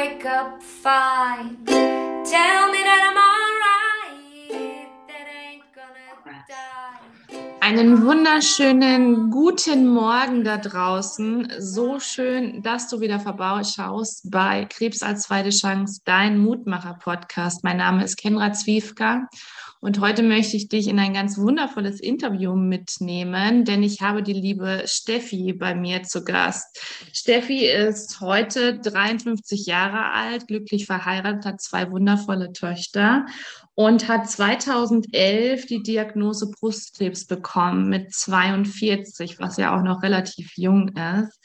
wake up fine. Tell me that I'm alright. That ain't gonna die. Einen wunderschönen guten Morgen da draußen. So schön, dass du wieder vorbeischaust bei Krebs als zweite Chance, dein Mutmacher-Podcast. Mein Name ist Kenra Zwiefka und heute möchte ich dich in ein ganz wundervolles Interview mitnehmen, denn ich habe die liebe Steffi bei mir zu Gast. Steffi ist heute 53 Jahre alt, glücklich verheiratet, hat zwei wundervolle Töchter und hat 2011 die Diagnose Brustkrebs bekommen mit 42, was ja auch noch relativ jung ist.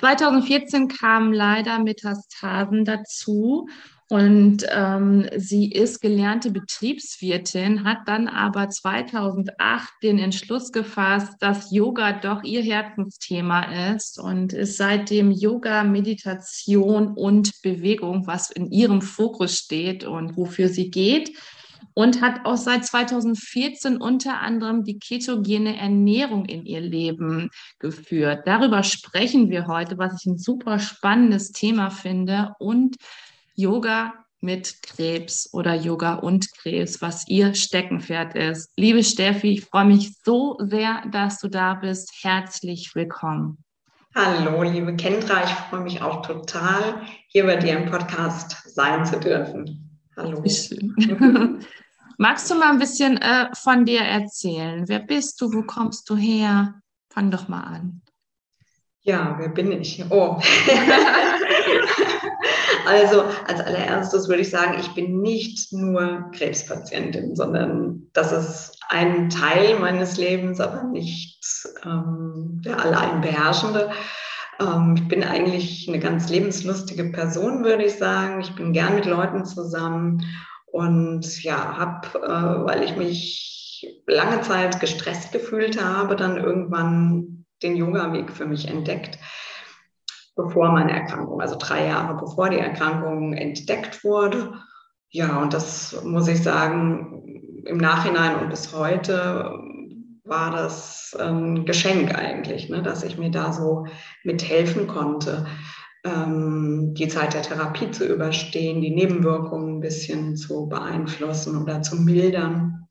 2014 kamen leider Metastasen dazu und ähm, sie ist gelernte Betriebswirtin, hat dann aber 2008 den Entschluss gefasst, dass Yoga doch ihr Herzensthema ist und ist seitdem Yoga, Meditation und Bewegung, was in ihrem Fokus steht und wofür sie geht. Und hat auch seit 2014 unter anderem die ketogene Ernährung in ihr Leben geführt. Darüber sprechen wir heute, was ich ein super spannendes Thema finde. Und Yoga mit Krebs oder Yoga und Krebs, was ihr Steckenpferd ist. Liebe Steffi, ich freue mich so sehr, dass du da bist. Herzlich willkommen. Hallo, liebe Kendra, ich freue mich auch total, hier bei dir im Podcast sein zu dürfen. Hallo. Magst du mal ein bisschen äh, von dir erzählen? Wer bist du? Wo kommst du her? Fang doch mal an. Ja, wer bin ich? Oh. Also als allererstes würde ich sagen, ich bin nicht nur Krebspatientin, sondern das ist ein Teil meines Lebens, aber nicht ähm, der allein beherrschende. Ähm, ich bin eigentlich eine ganz lebenslustige Person, würde ich sagen. Ich bin gern mit Leuten zusammen und ja, habe, äh, weil ich mich lange Zeit gestresst gefühlt habe, dann irgendwann den Yoga-Weg für mich entdeckt bevor meine Erkrankung, also drei Jahre bevor die Erkrankung entdeckt wurde. Ja, und das muss ich sagen, im Nachhinein und bis heute war das ein Geschenk eigentlich, ne, dass ich mir da so mithelfen konnte, ähm, die Zeit der Therapie zu überstehen, die Nebenwirkungen ein bisschen zu beeinflussen oder zu mildern,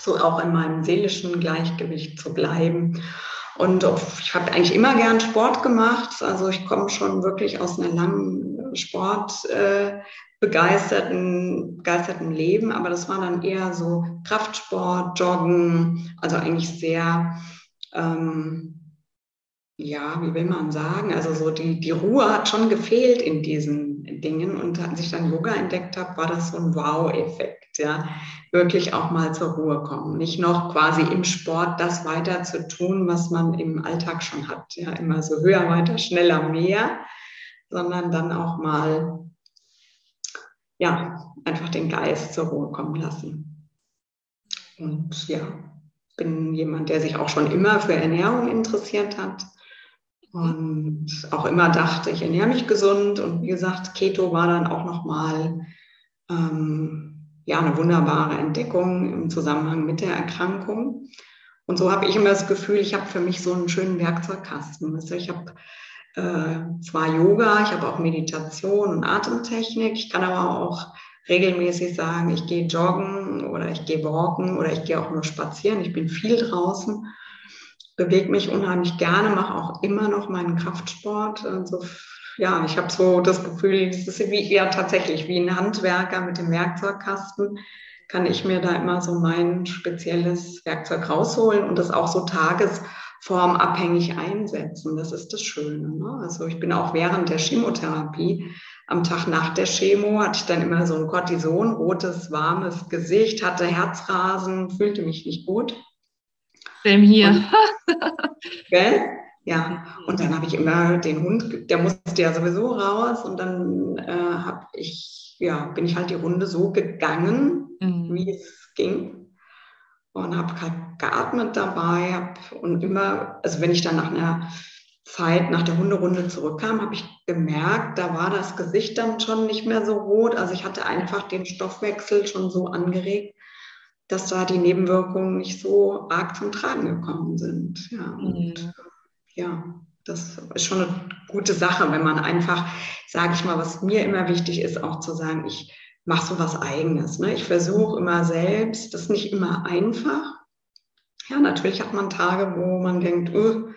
so auch in meinem seelischen Gleichgewicht zu bleiben. Und ich habe eigentlich immer gern Sport gemacht. Also ich komme schon wirklich aus einer langen sportbegeisterten äh, begeisterten Leben, aber das war dann eher so Kraftsport, Joggen, also eigentlich sehr, ähm, ja, wie will man sagen, also so die, die Ruhe hat schon gefehlt in diesen Dingen und als ich dann Yoga entdeckt habe, war das so ein Wow-Effekt ja, wirklich auch mal zur Ruhe kommen. Nicht noch quasi im Sport das weiter zu tun, was man im Alltag schon hat. Ja, immer so höher, weiter, schneller, mehr, sondern dann auch mal, ja, einfach den Geist zur Ruhe kommen lassen. Und ja, bin jemand, der sich auch schon immer für Ernährung interessiert hat und auch immer dachte, ich ernähre mich gesund. Und wie gesagt, Keto war dann auch noch mal ähm, ja, eine wunderbare Entdeckung im Zusammenhang mit der Erkrankung. Und so habe ich immer das Gefühl, ich habe für mich so einen schönen Werkzeugkasten. Also ich habe äh, zwar Yoga, ich habe auch Meditation und Atemtechnik. Ich kann aber auch regelmäßig sagen, ich gehe joggen oder ich gehe walken oder ich gehe auch nur spazieren. Ich bin viel draußen, bewege mich unheimlich gerne, mache auch immer noch meinen Kraftsport. Also ja, ich habe so das Gefühl, es ist wie ja tatsächlich wie ein Handwerker mit dem Werkzeugkasten, kann ich mir da immer so mein spezielles Werkzeug rausholen und das auch so tagesformabhängig einsetzen. Das ist das Schöne. Ne? Also ich bin auch während der Chemotherapie am Tag nach der Chemo hatte ich dann immer so ein Cortison, rotes, warmes Gesicht, hatte Herzrasen, fühlte mich nicht gut. Dem hier. Und, gell? Ja, und dann habe ich immer den Hund, der musste ja sowieso raus und dann äh, habe ich, ja, bin ich halt die Runde so gegangen, mhm. wie es ging und habe halt geatmet dabei hab, und immer, also wenn ich dann nach einer Zeit, nach der Hunderunde zurückkam, habe ich gemerkt, da war das Gesicht dann schon nicht mehr so rot. Also ich hatte einfach den Stoffwechsel schon so angeregt, dass da die Nebenwirkungen nicht so arg zum Tragen gekommen sind. Ja, und, mhm ja, das ist schon eine gute Sache, wenn man einfach, sage ich mal, was mir immer wichtig ist, auch zu sagen, ich mache so was Eigenes. Ne? Ich versuche immer selbst, das ist nicht immer einfach. Ja, natürlich hat man Tage, wo man denkt, ich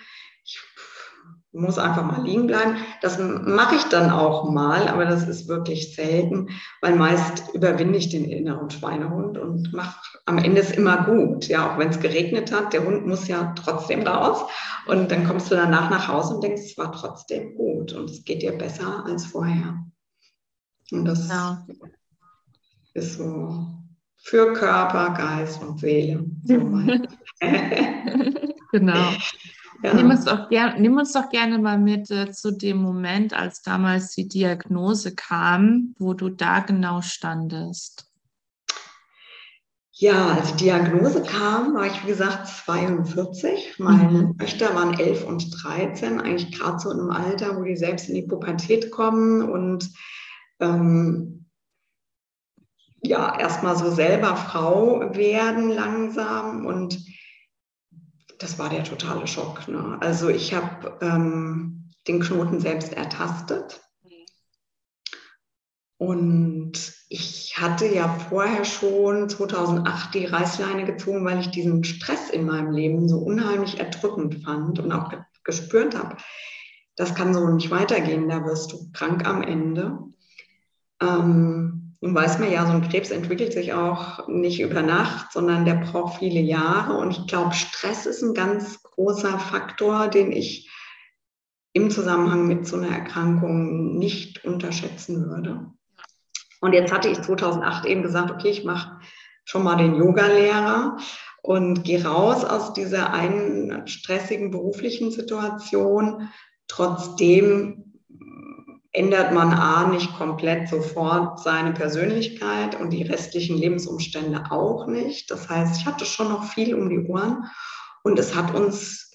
muss einfach mal liegen bleiben. Das mache ich dann auch mal, aber das ist wirklich selten, weil meist überwinde ich den inneren Schweinehund und mache am Ende es immer gut. Ja, auch wenn es geregnet hat, der Hund muss ja trotzdem raus. Und dann kommst du danach nach Hause und denkst, es war trotzdem gut und es geht dir besser als vorher. Und das ja. ist so für Körper, Geist und Seele. So genau. Ja. Nimm, uns doch ger nimm uns doch gerne mal mit äh, zu dem Moment, als damals die Diagnose kam, wo du da genau standest. Ja, als die Diagnose kam, war ich wie gesagt 42. Meine mhm. Töchter waren 11 und 13, eigentlich gerade so in einem Alter, wo die selbst in die Pubertät kommen und ähm, ja, erstmal so selber Frau werden langsam und das war der totale Schock. Ne? Also ich habe ähm, den Knoten selbst ertastet. Und ich hatte ja vorher schon 2008 die Reißleine gezogen, weil ich diesen Stress in meinem Leben so unheimlich erdrückend fand und auch gespürt habe, das kann so nicht weitergehen, da wirst du krank am Ende. Ähm, nun weiß man ja, so ein Krebs entwickelt sich auch nicht über Nacht, sondern der braucht viele Jahre. Und ich glaube, Stress ist ein ganz großer Faktor, den ich im Zusammenhang mit so einer Erkrankung nicht unterschätzen würde. Und jetzt hatte ich 2008 eben gesagt, okay, ich mache schon mal den Yoga-Lehrer und gehe raus aus dieser einen stressigen beruflichen Situation. Trotzdem ändert man A nicht komplett sofort seine Persönlichkeit und die restlichen Lebensumstände auch nicht. Das heißt, ich hatte schon noch viel um die Ohren und es hat uns,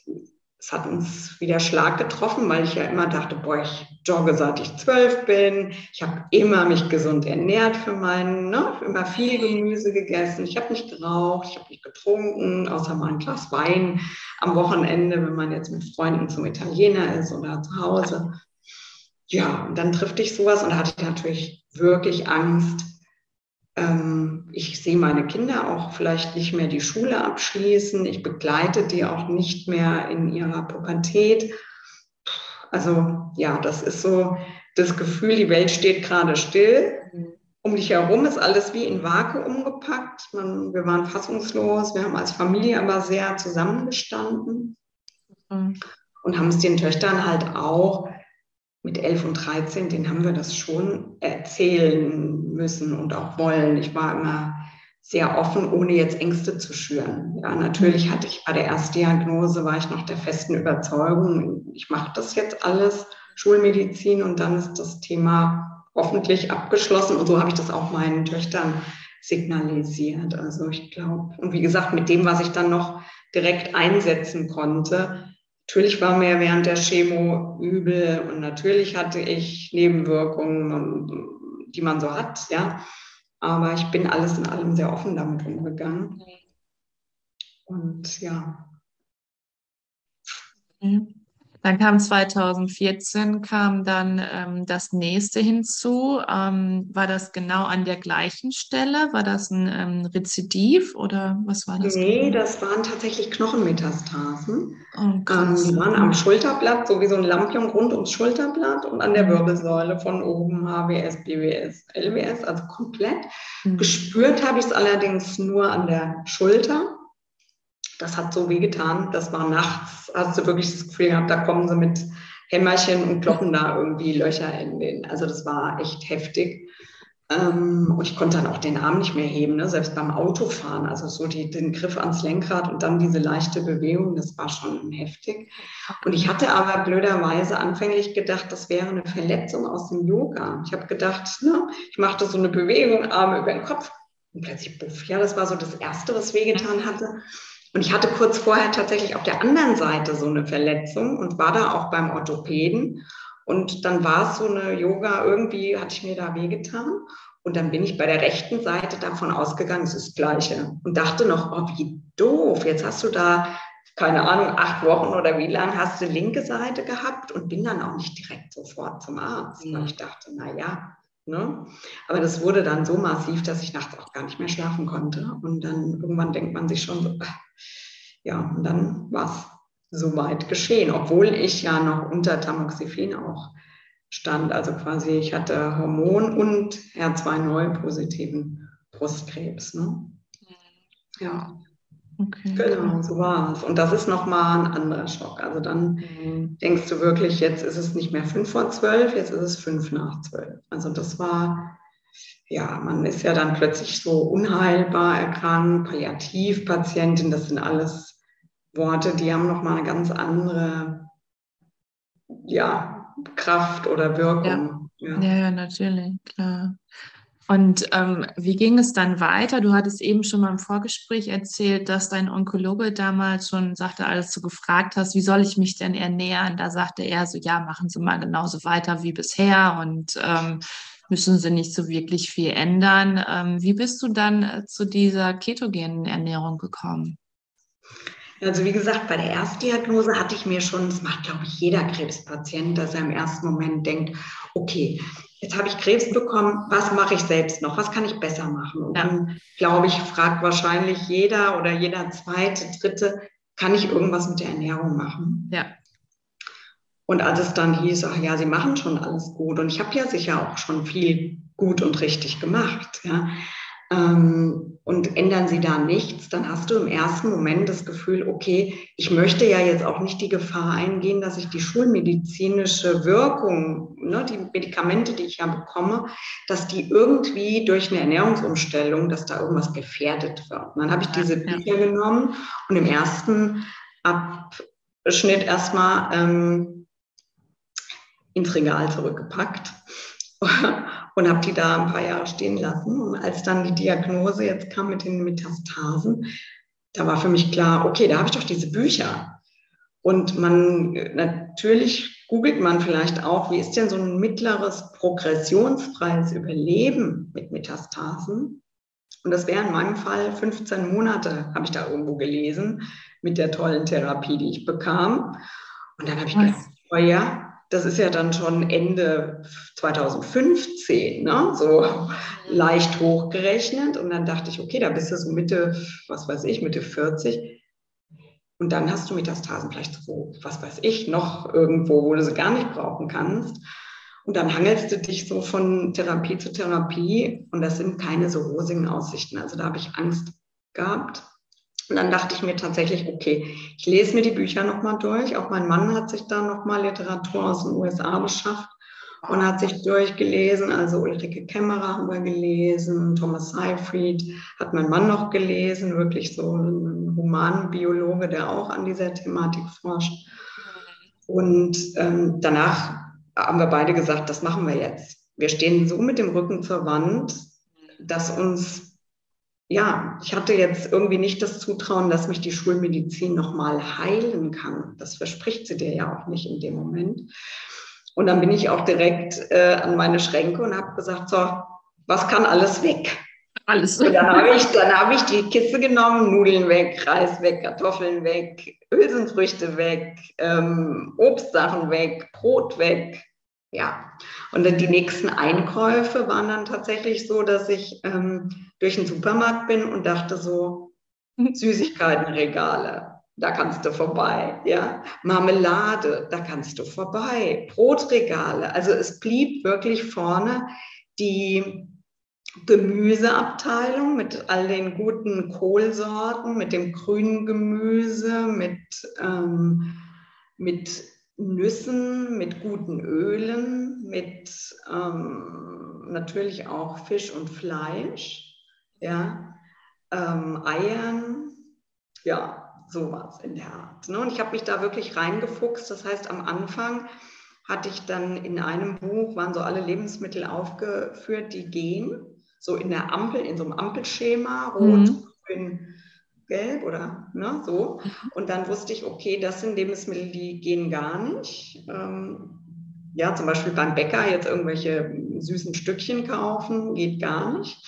es hat uns wieder Schlag getroffen, weil ich ja immer dachte, boah, ich jogge seit ich zwölf bin. Ich habe immer mich gesund ernährt für meinen, ne, immer viel Gemüse gegessen. Ich habe nicht geraucht, ich habe nicht getrunken, außer mal ein Glas Wein am Wochenende, wenn man jetzt mit Freunden zum Italiener ist oder zu Hause ja, und dann trifft dich sowas und da hatte ich natürlich wirklich Angst. Ähm, ich sehe meine Kinder auch vielleicht nicht mehr die Schule abschließen. Ich begleite die auch nicht mehr in ihrer Pubertät. Also ja, das ist so das Gefühl, die Welt steht gerade still. Um dich herum ist alles wie in Vakuum gepackt. Man, wir waren fassungslos. Wir haben als Familie aber sehr zusammengestanden mhm. und haben es den Töchtern halt auch mit 11 und 13, den haben wir das schon erzählen müssen und auch wollen. Ich war immer sehr offen, ohne jetzt Ängste zu schüren. Ja, natürlich hatte ich bei der Erstdiagnose, war ich noch der festen Überzeugung, ich mache das jetzt alles, Schulmedizin und dann ist das Thema hoffentlich abgeschlossen. Und so habe ich das auch meinen Töchtern signalisiert. Also ich glaube, und wie gesagt, mit dem, was ich dann noch direkt einsetzen konnte, Natürlich war mir während der Chemo übel und natürlich hatte ich Nebenwirkungen, die man so hat, ja. Aber ich bin alles in allem sehr offen damit umgegangen. Und ja. Mhm. Dann kam 2014 kam dann ähm, das nächste hinzu. Ähm, war das genau an der gleichen Stelle? War das ein ähm, Rezidiv oder was war das? Nee, genau? das waren tatsächlich Knochenmetastasen. Oh, ähm, die waren am Schulterblatt, so wie so ein Lampion rund ums Schulterblatt und an der mhm. Wirbelsäule von oben HWS, BWS, LWS, also komplett. Mhm. Gespürt habe ich es allerdings nur an der Schulter das hat so wehgetan. Das war nachts, hast du wirklich das Gefühl gehabt, da kommen sie mit Hämmerchen und kloppen da irgendwie Löcher in den. Also das war echt heftig. Ähm, und ich konnte dann auch den Arm nicht mehr heben, ne? selbst beim Autofahren. Also so die, den Griff ans Lenkrad und dann diese leichte Bewegung, das war schon heftig. Und ich hatte aber blöderweise anfänglich gedacht, das wäre eine Verletzung aus dem Yoga. Ich habe gedacht, ne, ich machte so eine Bewegung, Arme über den Kopf und plötzlich buff. Ja, das war so das Erste, was wehgetan hatte. Und ich hatte kurz vorher tatsächlich auf der anderen Seite so eine Verletzung und war da auch beim Orthopäden. Und dann war es so eine Yoga, irgendwie hatte ich mir da wehgetan. Und dann bin ich bei der rechten Seite davon ausgegangen, es ist das Gleiche. Und dachte noch, oh, wie doof, jetzt hast du da keine Ahnung, acht Wochen oder wie lange hast du linke Seite gehabt und bin dann auch nicht direkt sofort zum Arzt, weil ich dachte, na ja, ne? Aber das wurde dann so massiv, dass ich nachts auch gar nicht mehr schlafen konnte. Und dann irgendwann denkt man sich schon so, äh, ja, und dann war es soweit geschehen, obwohl ich ja noch unter Tamoxifen auch stand. Also quasi, ich hatte Hormon- und HER2-Neu-positiven Brustkrebs. Ne? Ja. Okay. Genau, so war es. Und das ist nochmal ein anderer Schock. Also dann mhm. denkst du wirklich, jetzt ist es nicht mehr fünf vor zwölf, jetzt ist es fünf nach zwölf. Also das war, ja, man ist ja dann plötzlich so unheilbar erkrankt, Palliativpatientin, das sind alles Worte, die haben nochmal eine ganz andere, ja, Kraft oder Wirkung. Ja, ja, ja natürlich, klar. Und ähm, wie ging es dann weiter? Du hattest eben schon mal im Vorgespräch erzählt, dass dein Onkologe damals schon sagte, als du gefragt hast, wie soll ich mich denn ernähren? Da sagte er so, ja, machen Sie mal genauso weiter wie bisher und ähm, müssen Sie nicht so wirklich viel ändern. Ähm, wie bist du dann äh, zu dieser ketogenen Ernährung gekommen? Also wie gesagt, bei der Erstdiagnose hatte ich mir schon, das macht, glaube ich, jeder Krebspatient, dass er im ersten Moment denkt, okay, jetzt habe ich Krebs bekommen, was mache ich selbst noch? Was kann ich besser machen? Und dann, glaube ich, fragt wahrscheinlich jeder oder jeder zweite, dritte, kann ich irgendwas mit der Ernährung machen? Ja. Und als es dann hieß, ach ja, Sie machen schon alles gut. Und ich habe ja sicher auch schon viel gut und richtig gemacht. Ja ähm, und ändern sie da nichts, dann hast du im ersten Moment das Gefühl, okay, ich möchte ja jetzt auch nicht die Gefahr eingehen, dass ich die schulmedizinische Wirkung, ne, die Medikamente, die ich ja bekomme, dass die irgendwie durch eine Ernährungsumstellung, dass da irgendwas gefährdet wird. Und dann habe ich diese Bücher genommen und im ersten Abschnitt erstmal ähm, ins Regal zurückgepackt und habe die da ein paar Jahre stehen lassen. Und als dann die Diagnose jetzt kam mit den Metastasen, da war für mich klar, okay, da habe ich doch diese Bücher. Und man, natürlich googelt man vielleicht auch, wie ist denn so ein mittleres progressionsfreies Überleben mit Metastasen? Und das wäre in meinem Fall 15 Monate, habe ich da irgendwo gelesen, mit der tollen Therapie, die ich bekam. Und dann habe ich gedacht, oh ja, das ist ja dann schon Ende 2015, ne? so leicht hochgerechnet. Und dann dachte ich, okay, da bist du so Mitte, was weiß ich, Mitte 40. Und dann hast du Metastasen vielleicht so, was weiß ich, noch irgendwo, wo du sie gar nicht brauchen kannst. Und dann hangelst du dich so von Therapie zu Therapie und das sind keine so rosigen Aussichten. Also da habe ich Angst gehabt. Und dann dachte ich mir tatsächlich, okay, ich lese mir die Bücher nochmal durch. Auch mein Mann hat sich da nochmal Literatur aus den USA beschafft und hat sich durchgelesen. Also Ulrike Kämmerer haben wir gelesen, Thomas Seyfried hat mein Mann noch gelesen, wirklich so ein Humanbiologe, der auch an dieser Thematik forscht. Und ähm, danach haben wir beide gesagt, das machen wir jetzt. Wir stehen so mit dem Rücken zur Wand, dass uns ja, ich hatte jetzt irgendwie nicht das Zutrauen, dass mich die Schulmedizin nochmal heilen kann. Das verspricht sie dir ja auch nicht in dem Moment. Und dann bin ich auch direkt äh, an meine Schränke und habe gesagt, so, was kann alles weg? Alles. Und dann habe ich, hab ich die Kiste genommen, Nudeln weg, Reis weg, Kartoffeln weg, Hülsenfrüchte weg, ähm, Obstsachen weg, Brot weg, ja, und dann die nächsten Einkäufe waren dann tatsächlich so, dass ich ähm, durch den Supermarkt bin und dachte so, Süßigkeitenregale, da kannst du vorbei, ja. Marmelade, da kannst du vorbei. Brotregale, also es blieb wirklich vorne die Gemüseabteilung mit all den guten Kohlsorten, mit dem grünen Gemüse, mit, ähm, mit Nüssen, mit guten Ölen, mit ähm, natürlich auch Fisch und Fleisch, ja, ähm, Eiern, ja, sowas in der Art. Ne? Und ich habe mich da wirklich reingefuchst. Das heißt, am Anfang hatte ich dann in einem Buch, waren so alle Lebensmittel aufgeführt, die gehen, so in der Ampel, in so einem Ampelschema, rot, mhm. grün, gelb oder ne, so. Mhm. Und dann wusste ich, okay, das sind Lebensmittel, die gehen gar nicht. Ähm, ja, zum Beispiel beim Bäcker jetzt irgendwelche süßen Stückchen kaufen, geht gar nicht.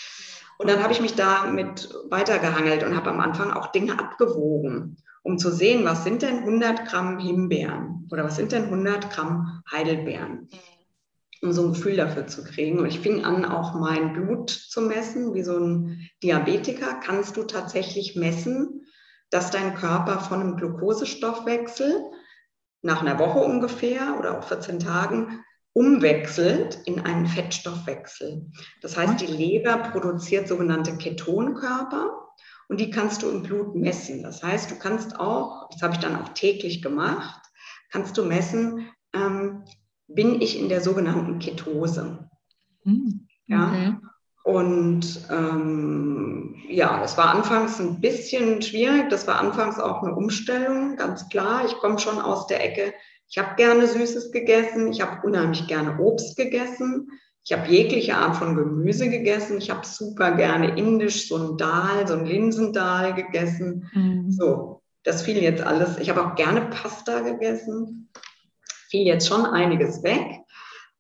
Und dann habe ich mich damit weitergehangelt und habe am Anfang auch Dinge abgewogen um zu sehen, was sind denn 100 Gramm Himbeeren oder was sind denn 100 Gramm Heidelbeeren, um so ein Gefühl dafür zu kriegen. Und ich fing an, auch mein Blut zu messen, wie so ein Diabetiker kannst du tatsächlich messen, dass dein Körper von einem Glukosestoffwechsel nach einer Woche ungefähr oder auch 14 Tagen umwechselt in einen Fettstoffwechsel. Das heißt, die Leber produziert sogenannte Ketonkörper und die kannst du im Blut messen. Das heißt, du kannst auch, das habe ich dann auch täglich gemacht, kannst du messen, ähm, bin ich in der sogenannten Ketose. Hm, okay. Ja. Und ähm, ja, das war anfangs ein bisschen schwierig. Das war anfangs auch eine Umstellung, ganz klar. Ich komme schon aus der Ecke. Ich habe gerne Süßes gegessen. Ich habe unheimlich gerne Obst gegessen. Ich habe jegliche Art von Gemüse gegessen. Ich habe super gerne indisch, so ein Dahl, so ein Linsendahl gegessen. Mhm. So, das fiel jetzt alles. Ich habe auch gerne Pasta gegessen. Fiel jetzt schon einiges weg.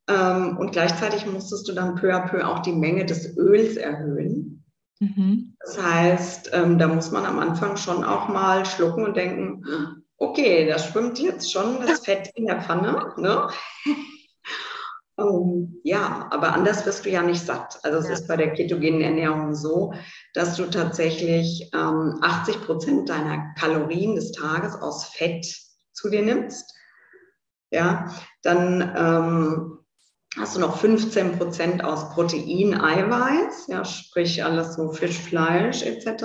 Ähm, und gleichzeitig musstest du dann peu à peu auch die Menge des Öls erhöhen. Mhm. Das heißt, ähm, da muss man am Anfang schon auch mal schlucken und denken, okay, da schwimmt jetzt schon das Fett in der Pfanne. Ne? um, ja, aber anders wirst du ja nicht satt. Also es ja. ist bei der ketogenen Ernährung so, dass du tatsächlich ähm, 80 Prozent deiner Kalorien des Tages aus Fett zu dir nimmst. Ja, dann ähm, hast du noch 15 Prozent aus Protein, Eiweiß, ja, sprich alles so Fisch, Fleisch etc.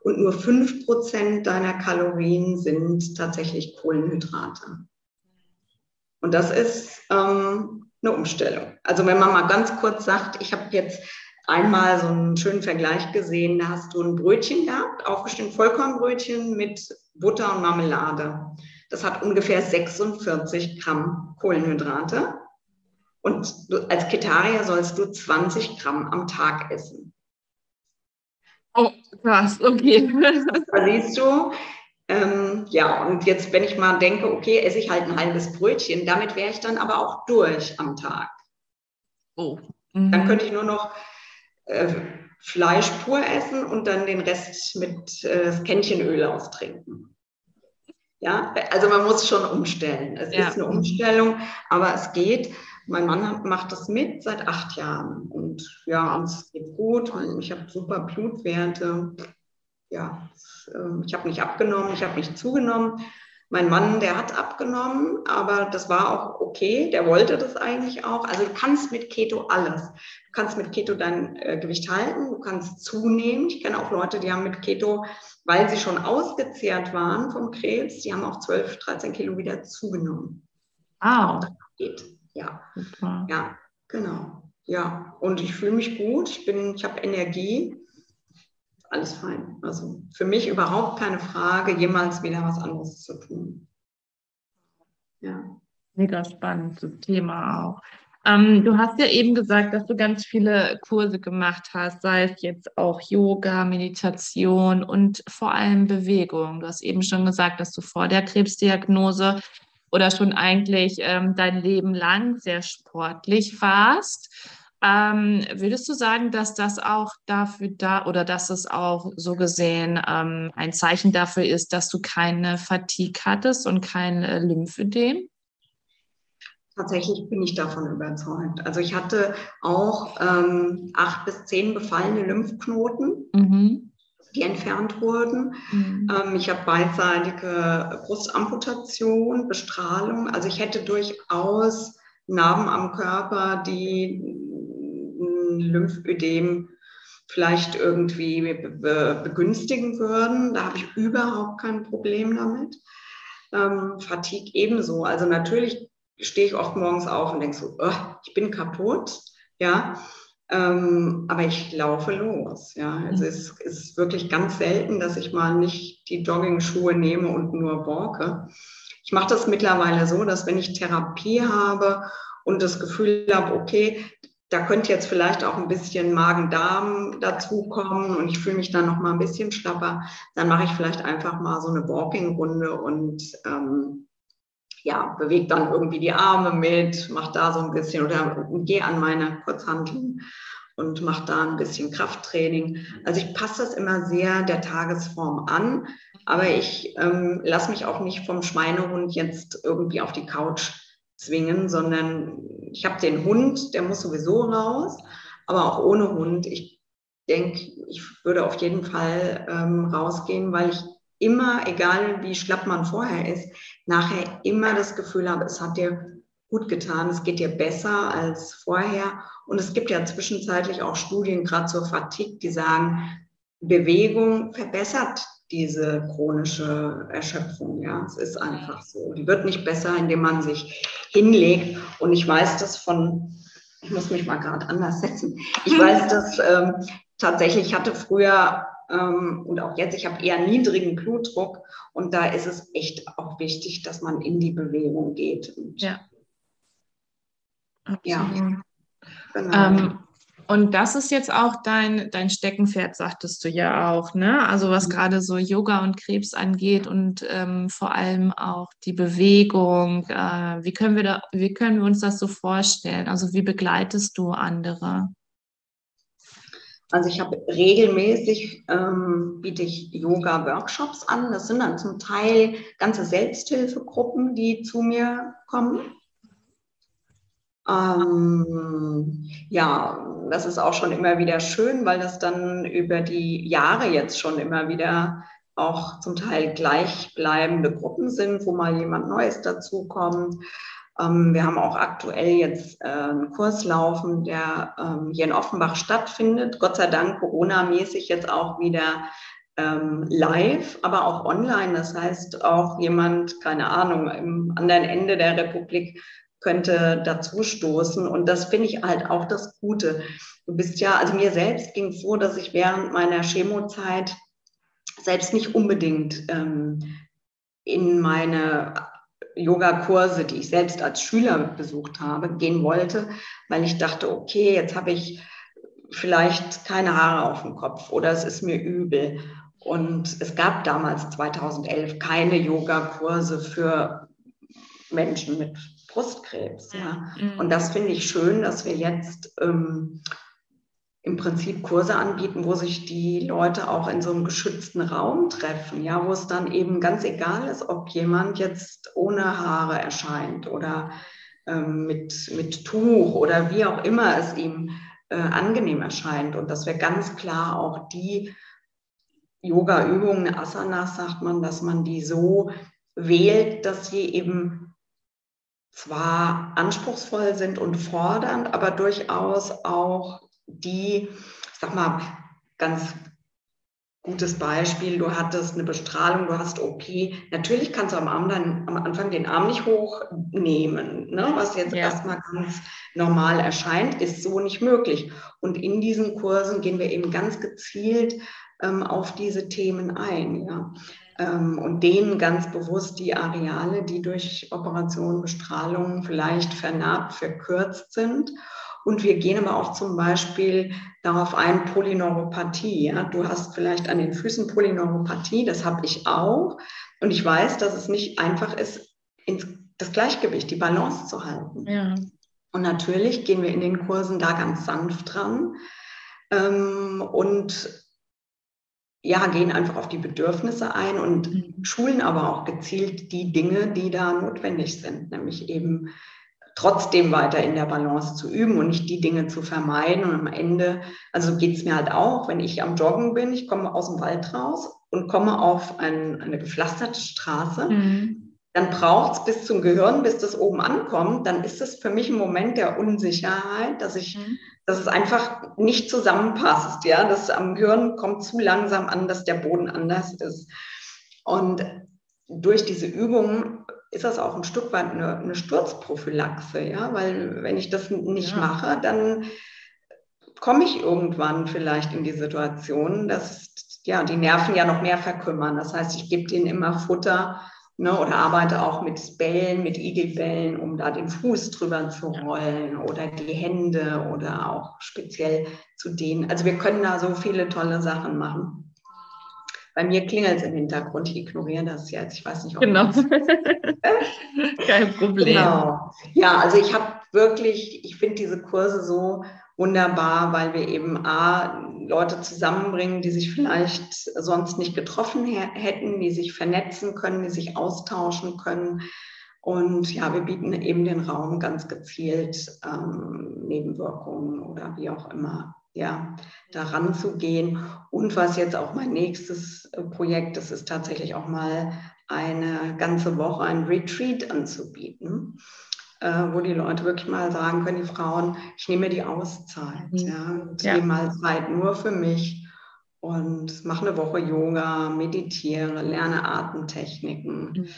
Und nur 5 Prozent deiner Kalorien sind tatsächlich Kohlenhydrate. Und das ist ähm, eine Umstellung. Also wenn man mal ganz kurz sagt, ich habe jetzt einmal so einen schönen Vergleich gesehen, da hast du ein Brötchen gehabt, aufgestimmt Vollkornbrötchen mit Butter und Marmelade. Das hat ungefähr 46 Gramm Kohlenhydrate. Und als Ketarier sollst du 20 Gramm am Tag essen. Oh, krass, okay. Da siehst du, ähm, ja, und jetzt, wenn ich mal denke, okay, esse ich halt ein halbes Brötchen, damit wäre ich dann aber auch durch am Tag. Oh. Mhm. Dann könnte ich nur noch äh, Fleisch pur essen und dann den Rest mit äh, Kännchen austrinken. Ja, also man muss schon umstellen. Es ja. ist eine Umstellung, aber es geht. Mein Mann macht das mit seit acht Jahren und ja, uns geht gut. Ich habe super Blutwerte. Ja, ähm, ich habe nicht abgenommen, ich habe nicht zugenommen. Mein Mann, der hat abgenommen, aber das war auch okay. Der wollte das eigentlich auch. Also du kannst mit Keto alles. Du kannst mit Keto dein äh, Gewicht halten, du kannst zunehmen. Ich kenne auch Leute, die haben mit Keto, weil sie schon ausgezehrt waren vom Krebs, die haben auch 12, 13 Kilo wieder zugenommen. Wow. Geht. Ja, Super. ja, genau. Ja, und ich fühle mich gut, ich bin, ich habe Energie, alles fein. Also für mich überhaupt keine Frage, jemals wieder was anderes zu tun. Ja. Mega spannend, das Thema auch. Ähm, du hast ja eben gesagt, dass du ganz viele Kurse gemacht hast, sei es jetzt auch Yoga, Meditation und vor allem Bewegung. Du hast eben schon gesagt, dass du vor der Krebsdiagnose oder schon eigentlich ähm, dein Leben lang sehr sportlich warst. Ähm, würdest du sagen, dass das auch dafür da oder dass es auch so gesehen ähm, ein Zeichen dafür ist, dass du keine Fatigue hattest und kein äh, Lymphödem? Tatsächlich bin ich davon überzeugt. Also ich hatte auch ähm, acht bis zehn befallene Lymphknoten. Mhm die entfernt wurden. Mhm. Ähm, ich habe beidseitige Brustamputation, Bestrahlung. Also ich hätte durchaus Narben am Körper, die Lymphödem vielleicht irgendwie begünstigen würden. Da habe ich überhaupt kein Problem damit. Ähm, Fatigue ebenso. Also natürlich stehe ich oft morgens auf und denke so, oh, ich bin kaputt. Ja, ähm, aber ich laufe los. Ja, also es ist wirklich ganz selten, dass ich mal nicht die Jogging-Schuhe nehme und nur walke. Ich mache das mittlerweile so, dass wenn ich Therapie habe und das Gefühl habe, okay, da könnte jetzt vielleicht auch ein bisschen Magen-Darm dazukommen und ich fühle mich dann noch mal ein bisschen schlapper, dann mache ich vielleicht einfach mal so eine Walking-Runde und ähm, ja, bewege dann irgendwie die Arme mit, mache da so ein bisschen oder gehe an meine Kurzhanteln und mache da ein bisschen Krafttraining. Also ich passe das immer sehr der Tagesform an, Aber ich ähm, lasse mich auch nicht vom Schweinehund jetzt irgendwie auf die Couch zwingen, sondern ich habe den Hund, der muss sowieso raus, aber auch ohne Hund. Ich denke, ich würde auf jeden Fall ähm, rausgehen, weil ich immer, egal wie schlapp man vorher ist, nachher immer das Gefühl habe, es hat dir gut getan, es geht dir besser als vorher. Und es gibt ja zwischenzeitlich auch Studien, gerade zur Fatigue, die sagen, Bewegung verbessert diese chronische Erschöpfung. Ja, es ist einfach so. Die wird nicht besser, indem man sich hinlegt. Und ich weiß das von, ich muss mich mal gerade anders setzen. Ich weiß das ähm, tatsächlich, ich hatte früher ähm, und auch jetzt, ich habe eher niedrigen Blutdruck und da ist es echt auch wichtig, dass man in die Bewegung geht. Und, ja. Absolut. Ja. Genau. Ähm, und das ist jetzt auch dein, dein Steckenpferd, sagtest du ja auch, ne? Also was mhm. gerade so Yoga und Krebs angeht und ähm, vor allem auch die Bewegung. Äh, wie können wir da, wie können wir uns das so vorstellen? Also wie begleitest du andere? Also ich habe regelmäßig, ähm, biete ich Yoga-Workshops an. Das sind dann zum Teil ganze Selbsthilfegruppen, die zu mir kommen. Ähm, ja, das ist auch schon immer wieder schön, weil das dann über die Jahre jetzt schon immer wieder auch zum Teil gleichbleibende Gruppen sind, wo mal jemand Neues dazukommt. Ähm, wir haben auch aktuell jetzt äh, einen Kurs laufen, der ähm, hier in Offenbach stattfindet. Gott sei Dank Corona-mäßig jetzt auch wieder ähm, live, aber auch online. Das heißt, auch jemand, keine Ahnung, im anderen Ende der Republik könnte dazu stoßen. Und das finde ich halt auch das Gute. Du bist ja, also mir selbst ging es so, dass ich während meiner Chemozeit selbst nicht unbedingt ähm, in meine Yogakurse, die ich selbst als Schüler besucht habe, gehen wollte, weil ich dachte, okay, jetzt habe ich vielleicht keine Haare auf dem Kopf oder es ist mir übel. Und es gab damals 2011 keine Yogakurse für Menschen mit Brustkrebs. Ja. Mhm. Und das finde ich schön, dass wir jetzt ähm, im Prinzip Kurse anbieten, wo sich die Leute auch in so einem geschützten Raum treffen, ja, wo es dann eben ganz egal ist, ob jemand jetzt ohne Haare erscheint oder ähm, mit, mit Tuch oder wie auch immer es ihm äh, angenehm erscheint und dass wir ganz klar auch die Yoga-Übungen, Asanas sagt man, dass man die so wählt, dass sie eben zwar anspruchsvoll sind und fordernd, aber durchaus auch die, sag mal, ganz gutes Beispiel, du hattest eine Bestrahlung, du hast OP. Natürlich kannst du am, Arm dann, am Anfang den Arm nicht hochnehmen, ne? was jetzt ja. erstmal ganz normal erscheint, ist so nicht möglich. Und in diesen Kursen gehen wir eben ganz gezielt ähm, auf diese Themen ein. Ja? Ähm, und denen ganz bewusst die Areale, die durch Operation, Bestrahlung vielleicht vernarbt, verkürzt sind. Und wir gehen aber auch zum Beispiel darauf ein, Polyneuropathie. Ja? Du hast vielleicht an den Füßen Polyneuropathie, das habe ich auch. Und ich weiß, dass es nicht einfach ist, ins, das Gleichgewicht, die Balance zu halten. Ja. Und natürlich gehen wir in den Kursen da ganz sanft dran. Ähm, und ja, gehen einfach auf die Bedürfnisse ein und mhm. schulen aber auch gezielt die Dinge, die da notwendig sind, nämlich eben trotzdem weiter in der Balance zu üben und nicht die Dinge zu vermeiden. Und am Ende, also geht es mir halt auch, wenn ich am Joggen bin, ich komme aus dem Wald raus und komme auf ein, eine gepflasterte Straße. Mhm dann braucht es bis zum Gehirn, bis das oben ankommt, dann ist es für mich ein Moment der Unsicherheit, dass ich, mhm. dass es einfach nicht zusammenpasst, ja, das am Gehirn kommt zu langsam an, dass der Boden anders ist. Und durch diese Übung ist das auch ein Stück weit eine, eine Sturzprophylaxe, ja, weil wenn ich das nicht ja. mache, dann komme ich irgendwann vielleicht in die Situation, dass ja die Nerven ja noch mehr verkümmern. Das heißt, ich gebe denen immer Futter, Ne, oder arbeite auch mit Bällen, mit Igelbällen, um da den Fuß drüber zu rollen oder die Hände oder auch speziell zu dehnen. Also wir können da so viele tolle Sachen machen. Bei mir klingelt es im Hintergrund, ich ignoriere das jetzt. Ich weiß nicht, ob Genau. Kein Problem. Genau. Ja, also ich habe wirklich, ich finde diese Kurse so wunderbar, weil wir eben A, Leute zusammenbringen, die sich vielleicht sonst nicht getroffen hätten, die sich vernetzen können, die sich austauschen können. Und ja, wir bieten eben den Raum ganz gezielt, ähm, Nebenwirkungen oder wie auch immer, ja, daran zu gehen. Und was jetzt auch mein nächstes äh, Projekt ist, ist tatsächlich auch mal eine ganze Woche ein Retreat anzubieten äh, wo die Leute wirklich mal sagen können, die Frauen, ich nehme die Auszeit, mhm. ja, und ja. nehme mal Zeit nur für mich und mache eine Woche Yoga, meditiere, lerne Atemtechniken. Mhm.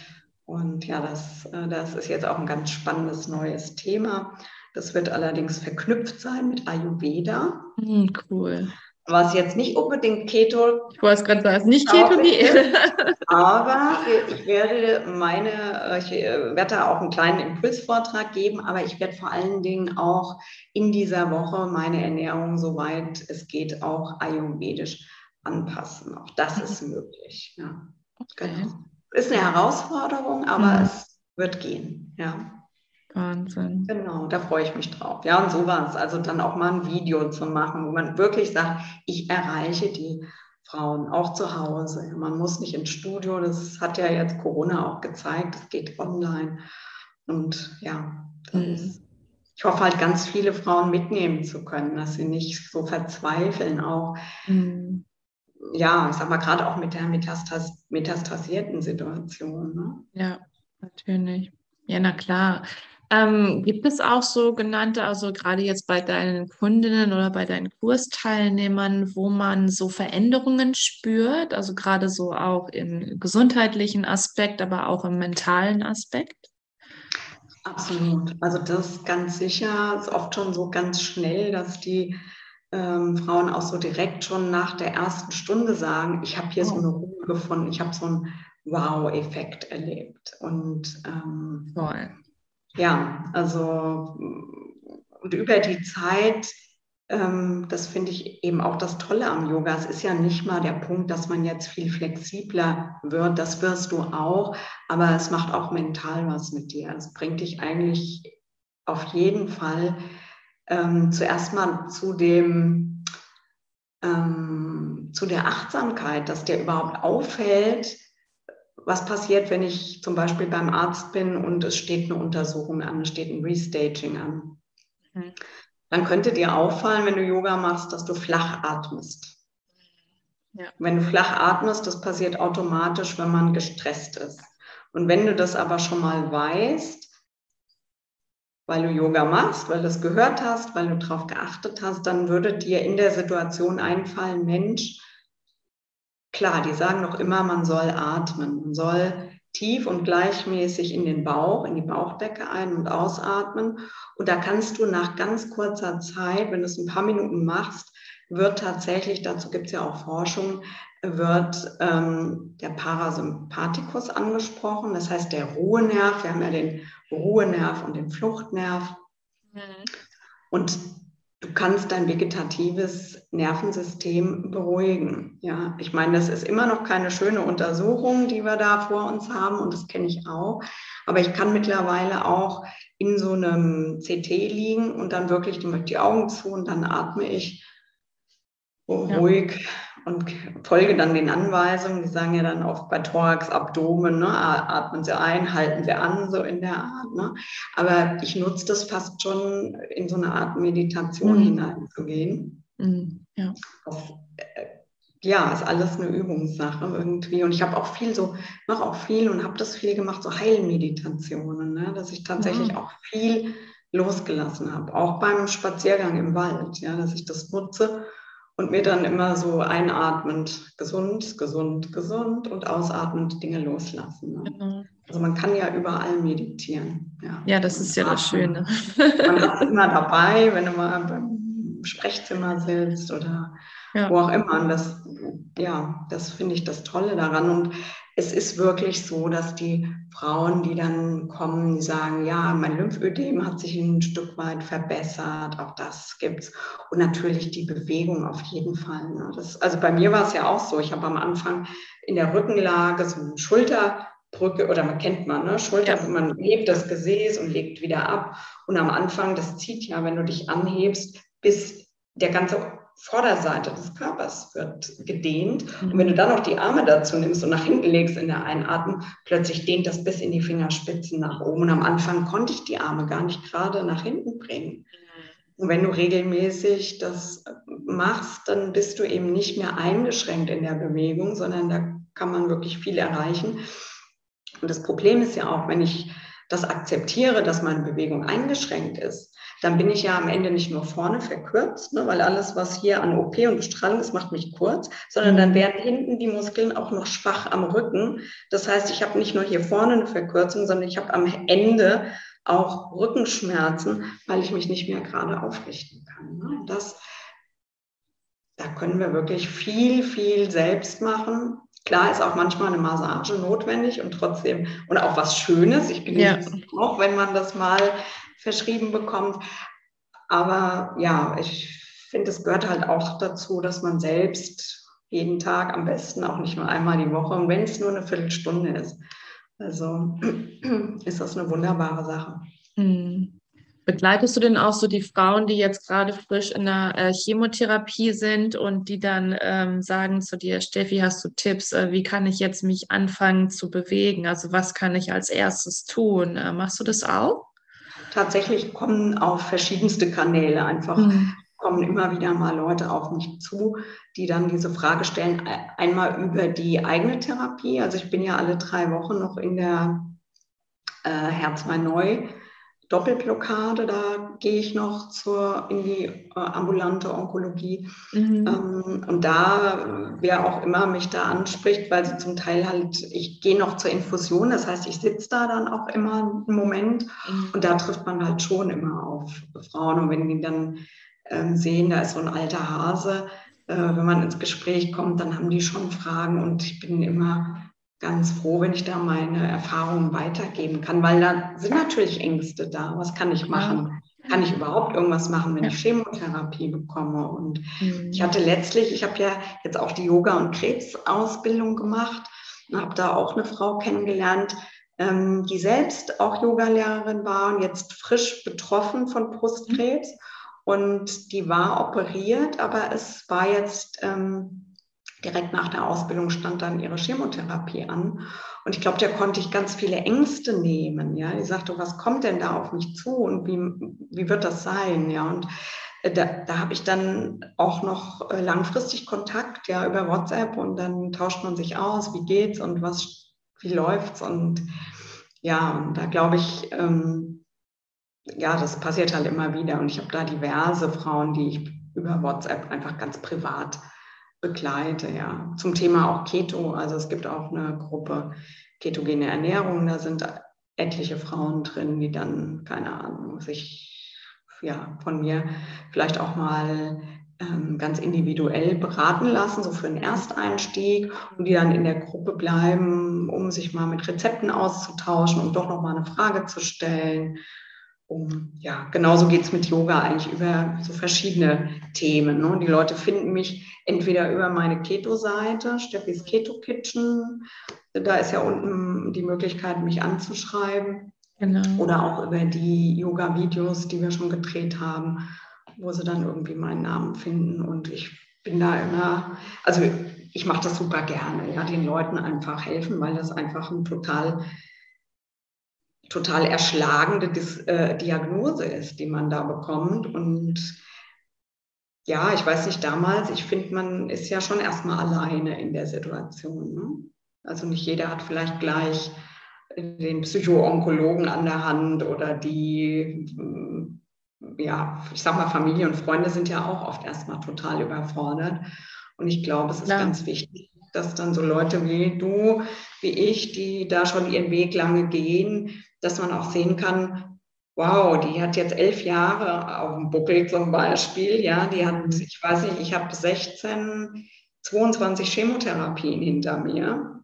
Und ja, das, äh, das ist jetzt auch ein ganz spannendes neues Thema. Das wird allerdings verknüpft sein mit Ayurveda. Mhm, cool was jetzt nicht unbedingt Keto. Ich wollte es gerade sagen, nicht Keto-Diät. aber ich werde meine, ich äh, werde da auch einen kleinen Impulsvortrag geben, aber ich werde vor allen Dingen auch in dieser Woche meine Ernährung, soweit es geht, auch ayurvedisch anpassen. Auch das mhm. ist möglich. Ja. Okay. Genau. Ist eine Herausforderung, aber mhm. es wird gehen. Ja. Wahnsinn. Genau, da freue ich mich drauf. Ja, und sowas. Also dann auch mal ein Video zu machen, wo man wirklich sagt, ich erreiche die Frauen auch zu Hause. Man muss nicht ins Studio, das hat ja jetzt Corona auch gezeigt, es geht online. Und ja, mhm. ich hoffe halt ganz viele Frauen mitnehmen zu können, dass sie nicht so verzweifeln, auch. Mhm. Ja, ich sag mal, gerade auch mit der Metastas metastasierten Situation. Ne? Ja, natürlich. Ja, na klar. Ähm, gibt es auch sogenannte, also gerade jetzt bei deinen Kundinnen oder bei deinen Kursteilnehmern, wo man so Veränderungen spürt, also gerade so auch im gesundheitlichen Aspekt, aber auch im mentalen Aspekt? Absolut. Also das ist ganz sicher, ist oft schon so ganz schnell, dass die ähm, Frauen auch so direkt schon nach der ersten Stunde sagen, ich habe hier oh. so eine Ruhe gefunden, ich habe so einen Wow-Effekt erlebt. Und ähm, Toll ja, also und über die Zeit, ähm, das finde ich eben auch das Tolle am Yoga. Es ist ja nicht mal der Punkt, dass man jetzt viel flexibler wird. Das wirst du auch, aber es macht auch mental was mit dir. Es bringt dich eigentlich auf jeden Fall ähm, zuerst mal zu dem ähm, zu der Achtsamkeit, dass dir überhaupt auffällt, was passiert, wenn ich zum Beispiel beim Arzt bin und es steht eine Untersuchung an, es steht ein Restaging an. Mhm. Dann könnte dir auffallen, wenn du Yoga machst, dass du flach atmest. Ja. Wenn du flach atmest, das passiert automatisch, wenn man gestresst ist. Und wenn du das aber schon mal weißt, weil du Yoga machst, weil du es gehört hast, weil du darauf geachtet hast, dann würde dir in der Situation einfallen, Mensch, klar, die sagen doch immer, man soll atmen. Man soll tief und gleichmäßig in den Bauch, in die Bauchdecke ein- und ausatmen. Und da kannst du nach ganz kurzer Zeit, wenn du es ein paar Minuten machst, wird tatsächlich, dazu gibt es ja auch Forschung, wird ähm, der Parasympathikus angesprochen, das heißt der Ruhenerv. Wir haben ja den Ruhenerv und den Fluchtnerv. Mhm. Und du kannst dein vegetatives Nervensystem beruhigen. Ja, ich meine, das ist immer noch keine schöne Untersuchung, die wir da vor uns haben und das kenne ich auch. Aber ich kann mittlerweile auch in so einem CT liegen und dann wirklich die Augen zu und dann atme ich ruhig ja und folge dann den Anweisungen. Die sagen ja dann oft bei Thorax, Abdomen, ne, atmen Sie ein, halten Sie an, so in der Art. Ne. Aber ich nutze das fast schon in so eine Art Meditation mhm. hineinzugehen. Mhm. Ja. Auf, äh, ja, ist alles eine Übungssache irgendwie. Und ich habe auch viel so, mache auch viel und habe das viel gemacht, so Heilmeditationen, ne, dass ich tatsächlich mhm. auch viel losgelassen habe, auch beim Spaziergang im Wald, ja, dass ich das nutze und mir dann immer so einatmend gesund, gesund, gesund und ausatmend Dinge loslassen. Ne? Genau. Also man kann ja überall meditieren. Ja, ja das ist ja das Schöne. man es immer dabei, wenn du mal beim Sprechzimmer sitzt oder ja. wo auch immer. Und das, ja, das finde ich das Tolle daran. Und es ist wirklich so, dass die Frauen, die dann kommen, die sagen, ja, mein Lymphödem hat sich ein Stück weit verbessert, auch das gibt's. Und natürlich die Bewegung auf jeden Fall. Ne? Das, also bei mir war es ja auch so, ich habe am Anfang in der Rückenlage so einen Schulter Brücke oder man kennt man, ne? Schulter, Ja. man hebt das Gesäß und legt wieder ab. Und am Anfang, das zieht ja, wenn du dich anhebst, bis der ganze Vorderseite des Körpers wird gedehnt. Und wenn du dann noch die Arme dazu nimmst und nach hinten legst in der Einatmung, plötzlich dehnt das bis in die Fingerspitzen nach oben. Und am Anfang konnte ich die Arme gar nicht gerade nach hinten bringen. Und wenn du regelmäßig das machst, dann bist du eben nicht mehr eingeschränkt in der Bewegung, sondern da kann man wirklich viel erreichen. Und das Problem ist ja auch, wenn ich das akzeptiere, dass meine Bewegung eingeschränkt ist, dann bin ich ja am Ende nicht nur vorne verkürzt, ne, weil alles, was hier an OP und Bestrahlung ist, macht mich kurz, sondern dann werden hinten die Muskeln auch noch schwach am Rücken. Das heißt, ich habe nicht nur hier vorne eine Verkürzung, sondern ich habe am Ende auch Rückenschmerzen, weil ich mich nicht mehr gerade aufrichten kann. Ne? Das, da können wir wirklich viel, viel selbst machen. Klar ist auch manchmal eine Massage notwendig und trotzdem, und auch was Schönes. Ich bin Ja. auch, wenn man das mal verschrieben bekommt. Aber ja, ich finde, es gehört halt auch dazu, dass man selbst jeden Tag am besten auch nicht nur einmal die Woche und wenn es nur eine Viertelstunde ist. Also ist das eine wunderbare Sache. Hm. Begleitest du denn auch so die Frauen, die jetzt gerade frisch in der äh, Chemotherapie sind und die dann ähm, sagen zu dir, Steffi, hast du Tipps, äh, wie kann ich jetzt mich anfangen zu bewegen? Also was kann ich als erstes tun? Äh, machst du das auch? Tatsächlich kommen auf verschiedenste Kanäle einfach Hm. kommen immer wieder mal Leute auf mich zu, die dann diese Frage stellen, e- einmal über die eigene Therapie. Also ich bin ja alle drei Wochen noch in der äh, Herz mal neu Doppelblockade, da gehe ich noch zur, in die äh, ambulante Onkologie. Mhm. Ähm, und da, wer auch immer mich da anspricht, weil sie zum Teil halt, ich gehe noch zur Infusion, das heißt, ich sitze da dann auch immer einen Moment Mhm. und da trifft man halt schon immer auf Frauen. Und wenn die dann ähm, sehen, da ist so ein alter Hase, äh, wenn man ins Gespräch kommt, dann haben die schon Fragen und ich bin immer ganz froh, wenn ich da meine Erfahrungen weitergeben kann, weil da sind natürlich Ängste da. Was kann ich machen? Kann ich überhaupt irgendwas machen, wenn ich Chemotherapie bekomme? Und Mhm. ich hatte letztlich, ich habe ja jetzt auch die Yoga- und Krebsausbildung gemacht und habe da auch eine Frau kennengelernt, ähm, die selbst auch Yogalehrerin war und jetzt frisch betroffen von Brustkrebs. Und die war operiert, aber es war jetzt ähm, direkt nach der Ausbildung stand dann ihre Chemotherapie an. Und ich glaube, der konnte ich ganz viele Ängste nehmen. Ja, die sagte, was kommt denn da auf mich zu und wie, wie wird das sein? Ja, und äh, da, da habe ich dann auch noch äh, langfristig Kontakt, ja, über WhatsApp und dann tauscht man sich aus, wie geht's und was, wie läuft's und ja, und da glaube ich, ähm, ja, das passiert halt immer wieder und ich habe da diverse Frauen, die ich über WhatsApp einfach ganz privat begleite, ja. Zum Thema auch Keto, also es gibt auch eine Gruppe ketogene Ernährung, da sind etliche Frauen drin, die dann, keine Ahnung, sich ja, von mir vielleicht auch mal ähm, ganz individuell beraten lassen, so für einen Ersteinstieg und die dann in der Gruppe bleiben, um sich mal mit Rezepten auszutauschen, um doch noch mal eine Frage zu stellen. Um, ja, genauso geht es mit Yoga eigentlich über so verschiedene Themen. Ne? Die Leute finden mich entweder über meine Keto-Seite, Steffis Keto Kitchen, da ist ja unten die Möglichkeit, mich anzuschreiben. Genau. Oder auch über die Yoga-Videos, die wir schon gedreht haben, wo sie dann irgendwie meinen Namen finden. Und ich bin da immer, also ich mache das super gerne, ja, den Leuten einfach helfen, weil das einfach ein total, total erschlagende Dis, äh, Diagnose ist, die man da bekommt. Und ja, ich weiß nicht, damals, ich finde, man ist ja schon erstmal alleine in der Situation. Ne? Also nicht jeder hat vielleicht gleich den Psychoonkologen an der Hand oder die, ja, ich sag mal, Familie und Freunde sind ja auch oft erstmal total überfordert. Und ich glaube, es ist Klar. ganz wichtig, dass dann so Leute wie du, wie ich, die da schon ihren Weg lange gehen, dass man auch sehen kann, wow, die hat jetzt elf Jahre auf dem Buckel zum Beispiel, ja, die hat, ich weiß nicht, ich habe 16, 22 Chemotherapien hinter mir.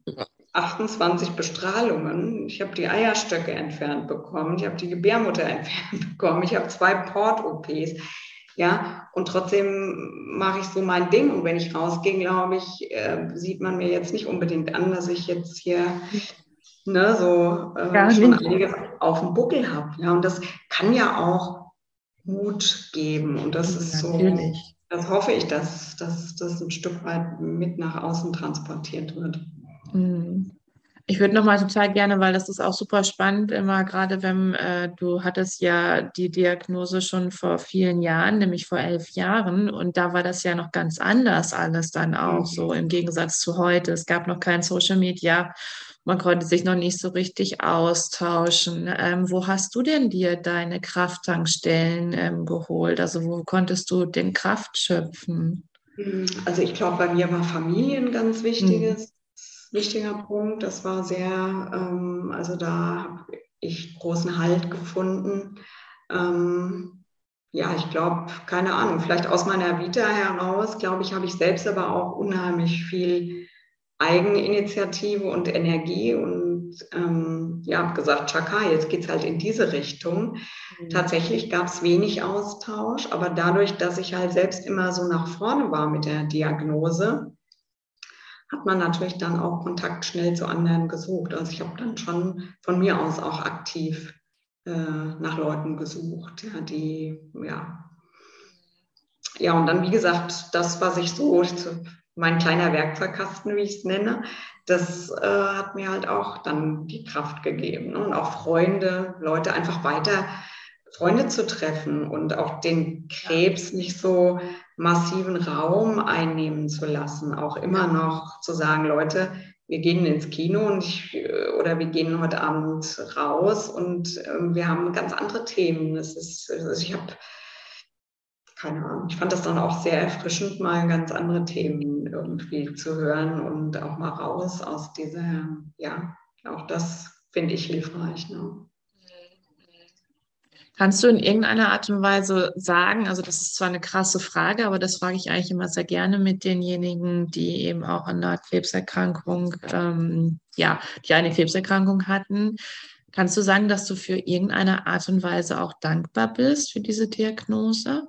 28 Bestrahlungen. Ich habe die Eierstöcke entfernt bekommen. Ich habe die Gebärmutter entfernt bekommen. Ich habe zwei Port-OPs. Ja, und trotzdem mache ich so mein Ding. Und wenn ich rausgehe, glaube ich, äh, sieht man mir jetzt nicht unbedingt an, dass ich jetzt hier ne, so äh, schon einiges auf dem Buckel habe. Ja, und das kann ja auch Mut geben. Und das ist Natürlich. so, das hoffe ich, dass, dass das ein Stück weit mit nach außen transportiert wird. Mhm. Ich würde nochmal total gerne, weil das ist auch super spannend, immer gerade wenn äh, du hattest ja die Diagnose schon vor vielen Jahren, nämlich vor elf Jahren, und da war das ja noch ganz anders alles dann auch, mhm. so im Gegensatz zu heute. Es gab noch kein Social Media, man konnte sich noch nicht so richtig austauschen. Ähm, wo hast du denn dir deine Krafttankstellen ähm, geholt? Also wo konntest du den Kraft schöpfen? Also ich glaube, bei mir war Familie ein ganz wichtiges. Mhm wichtiger Punkt. Das war sehr, ähm, also da habe ich großen Halt gefunden. Ähm, ja, ich glaube, keine Ahnung, vielleicht aus meiner Vita heraus, glaube ich, habe ich selbst aber auch unheimlich viel Eigeninitiative und Energie und ähm, ja, habe gesagt, Chaka, jetzt geht es halt in diese Richtung. Mhm. Tatsächlich gab es wenig Austausch, aber dadurch, dass ich halt selbst immer so nach vorne war mit der Diagnose, hat man natürlich dann auch Kontakt schnell zu anderen gesucht. Also ich habe dann schon von mir aus auch aktiv äh, nach Leuten gesucht, ja, die, ja. Ja, und dann, wie gesagt, das, was ich so, mein kleiner Werkzeugkasten, wie ich es nenne, das äh, hat mir halt auch dann die Kraft gegeben. Ne? Und auch Freunde, Leute einfach weiter Freunde zu treffen und auch den Krebs nicht so massiven Raum einnehmen zu lassen, auch immer noch zu sagen, Leute, wir gehen ins Kino und ich, äh, oder wir gehen heute Abend raus und äh, wir haben ganz andere Themen. Das ist, also ich habe keine Ahnung, ich fand das dann auch sehr erfrischend, mal ganz andere Themen irgendwie zu hören und auch mal raus aus dieser, ja, auch das finde ich hilfreich. Ne? Kannst du in irgendeiner Art und Weise sagen, also das ist zwar eine krasse Frage, aber das frage ich eigentlich immer sehr gerne mit denjenigen, die eben auch an einer Krebserkrankung, ähm, ja, die eine Krebserkrankung hatten. Kannst du sagen, dass du für irgendeine Art und Weise auch dankbar bist für diese Diagnose?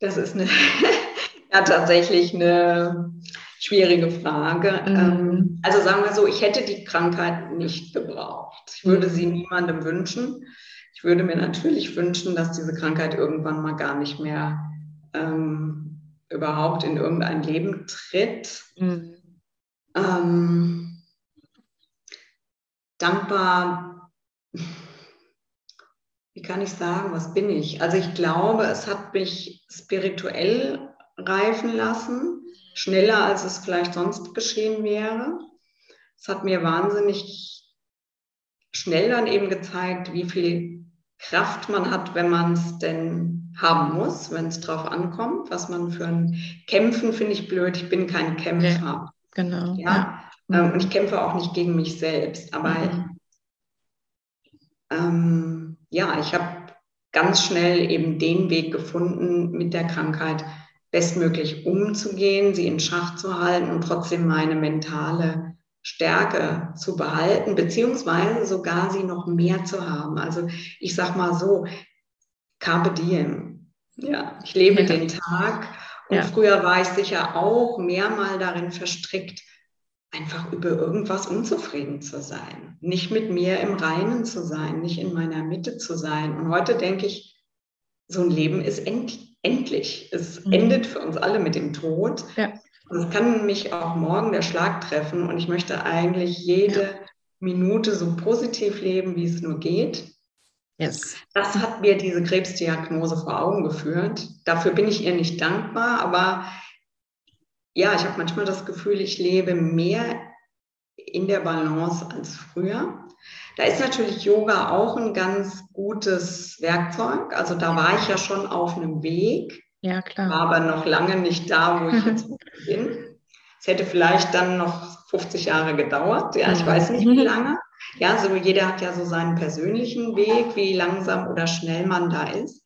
Das ist eine, ja, tatsächlich eine schwierige Frage. Mhm. Ähm, also sagen wir so, ich hätte die Krankheit nicht gebraucht. Ich würde sie niemandem wünschen. Ich würde mir natürlich wünschen, dass diese Krankheit irgendwann mal gar nicht mehr ähm, überhaupt in irgendein Leben tritt. Mhm. Ähm, dankbar, wie kann ich sagen, was bin ich? Also ich glaube, es hat mich spirituell reifen lassen, schneller als es vielleicht sonst geschehen wäre. Es hat mir wahnsinnig schnell dann eben gezeigt, wie viel Kraft man hat, wenn man es denn haben muss, wenn es drauf ankommt, was man für ein Kämpfen finde ich blöd. Ich bin kein Kämpfer. Ja, genau. Ja. ja. Ähm, und ich kämpfe auch nicht gegen mich selbst. Aber mhm. ähm, ja, ich habe ganz schnell eben den Weg gefunden, mit der Krankheit bestmöglich umzugehen, sie in Schach zu halten und trotzdem meine mentale Stärke zu behalten, beziehungsweise sogar sie noch mehr zu haben. Also ich sag mal so, Carpe diem. Ja, ich lebe ja. den Tag und ja. früher war ich sicher auch mehr mal darin verstrickt, einfach über irgendwas unzufrieden zu sein, nicht mit mir im Reinen zu sein, nicht in meiner Mitte zu sein. Und heute denke ich, so ein Leben ist end endlich. Es mhm. endet für uns alle mit dem Tod. Ja. Und es kann mich auch morgen der Schlag treffen und ich möchte eigentlich jede ja. Minute so positiv leben, wie es nur geht. Yes. Das hat mir diese Krebsdiagnose vor Augen geführt. Dafür bin ich ihr nicht dankbar, aber ja, ich habe manchmal das Gefühl, ich lebe mehr in der Balance als früher. Da ist natürlich Yoga auch ein ganz gutes Werkzeug. Also da war ich ja schon auf einem Weg. Ja, klar. War aber noch lange nicht da, wo ich jetzt bin. Es hätte vielleicht dann noch 50 Jahre gedauert. Ja, ich weiß nicht, wie lange. Ja, so jeder hat ja so seinen persönlichen Weg, wie langsam oder schnell man da ist.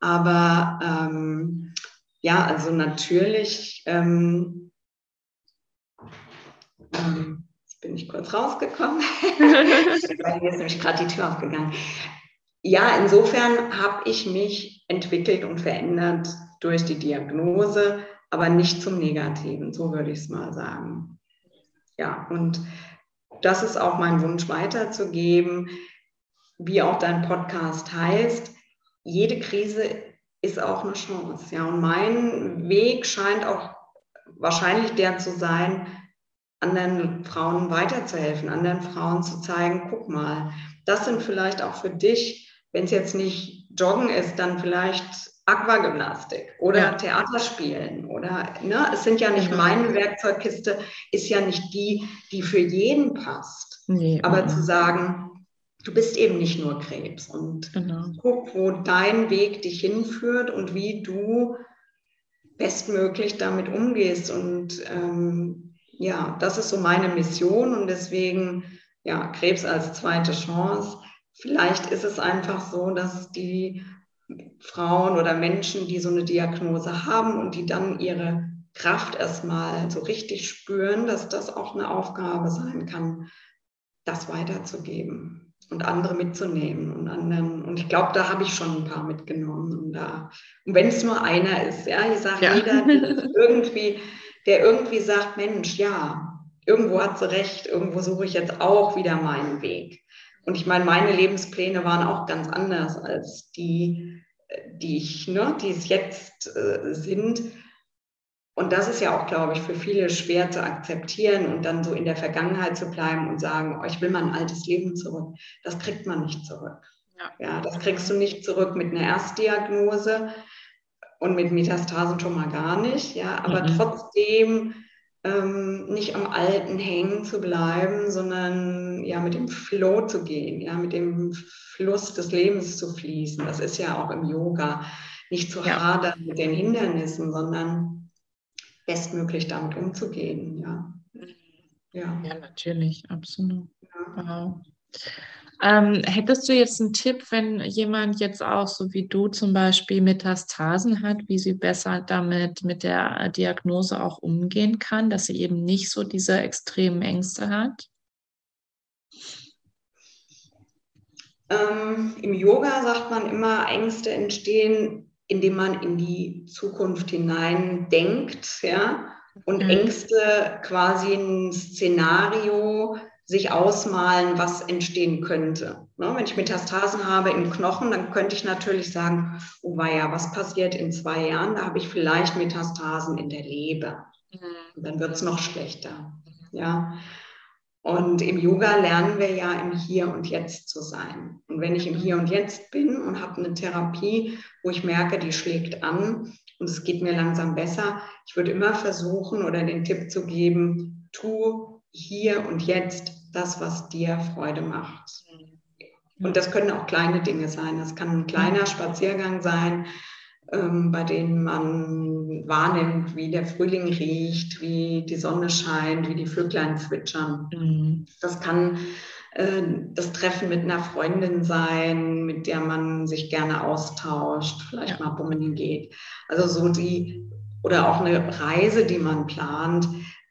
Aber ähm, ja, also natürlich ähm, ähm, jetzt bin ich kurz rausgekommen, weil mir ist nämlich gerade die Tür aufgegangen. Ja, insofern habe ich mich entwickelt und verändert durch die Diagnose, aber nicht zum Negativen, so würde ich es mal sagen. Ja, und das ist auch mein Wunsch weiterzugeben, wie auch dein Podcast heißt, jede Krise ist auch eine Chance. Ja, und mein Weg scheint auch wahrscheinlich der zu sein, anderen Frauen weiterzuhelfen, anderen Frauen zu zeigen, guck mal, das sind vielleicht auch für dich, wenn es jetzt nicht Joggen ist, dann vielleicht Aquagymnastik oder ja. Theaterspielen oder ne, es sind ja nicht meine Werkzeugkiste, ist ja nicht die, die für jeden passt. Nee, Aber ja. zu sagen, du bist eben nicht nur Krebs und genau. guck, wo dein Weg dich hinführt und wie du bestmöglich damit umgehst. Und ähm, ja, das ist so meine Mission und deswegen, ja, Krebs als zweite Chance. Vielleicht ist es einfach so, dass die Frauen oder Menschen, die so eine Diagnose haben und die dann ihre Kraft erstmal so richtig spüren, dass das auch eine Aufgabe sein kann, das weiterzugeben und andere mitzunehmen und anderen. Und ich glaube, da habe ich schon ein paar mitgenommen. Und, da, und wenn es nur einer ist, ja, ich sage ja. jeder, der irgendwie, der irgendwie sagt, Mensch, ja, irgendwo hat sie recht, irgendwo suche ich jetzt auch wieder meinen Weg. Und ich meine, meine Lebenspläne waren auch ganz anders als die, die ich, ne, die es jetzt äh, sind. Und das ist ja auch, glaube ich, für viele schwer zu akzeptieren und dann so in der Vergangenheit zu bleiben und sagen, oh, ich will mein altes Leben zurück. Das kriegt man nicht zurück. Ja. ja, das kriegst du nicht zurück mit einer Erstdiagnose und mit Metastasen schon mal gar nicht. Ja, aber mhm. trotzdem ähm, nicht am Alten hängen zu bleiben, sondern ja mit dem Flow zu gehen, ja, mit dem Fluss des Lebens zu fließen. Das ist ja auch im Yoga nicht zu ja. hadern mit den Hindernissen, sondern bestmöglich damit umzugehen. Ja, ja. ja natürlich, absolut. Ja. Wow. Ähm, hättest du jetzt einen Tipp, wenn jemand jetzt auch, so wie du zum Beispiel, Metastasen hat, wie sie besser damit mit der Diagnose auch umgehen kann, dass sie eben nicht so diese extremen Ängste hat? Ähm, Im Yoga sagt man immer, Ängste entstehen indem man in die Zukunft hinein denkt, ja, und mhm. Ängste quasi ein Szenario sich ausmalen, was entstehen könnte. Ne, wenn ich Metastasen habe im Knochen, dann könnte ich natürlich sagen, oh ja, was passiert in zwei Jahren? Da habe ich vielleicht Metastasen in der Leber. Mhm. Dann wird es noch schlechter. Ja. Und im Yoga lernen wir ja im Hier und Jetzt zu sein. Und wenn ich im Hier und Jetzt bin und habe eine Therapie, wo ich merke, die schlägt an und es geht mir langsam besser, ich würde immer versuchen oder den Tipp zu geben, tu hier und jetzt das, was dir Freude macht. Und das können auch kleine Dinge sein. Das kann ein kleiner Spaziergang sein, ähm, bei denen man wahrnimmt, wie der Frühling riecht, wie die Sonne scheint, wie die Vöglein zwitschern. Mhm. Das kann äh, das Treffen mit einer Freundin sein, mit der man sich gerne austauscht, vielleicht ja. mal bummeln geht. Also so die, oder auch eine Reise, die man plant.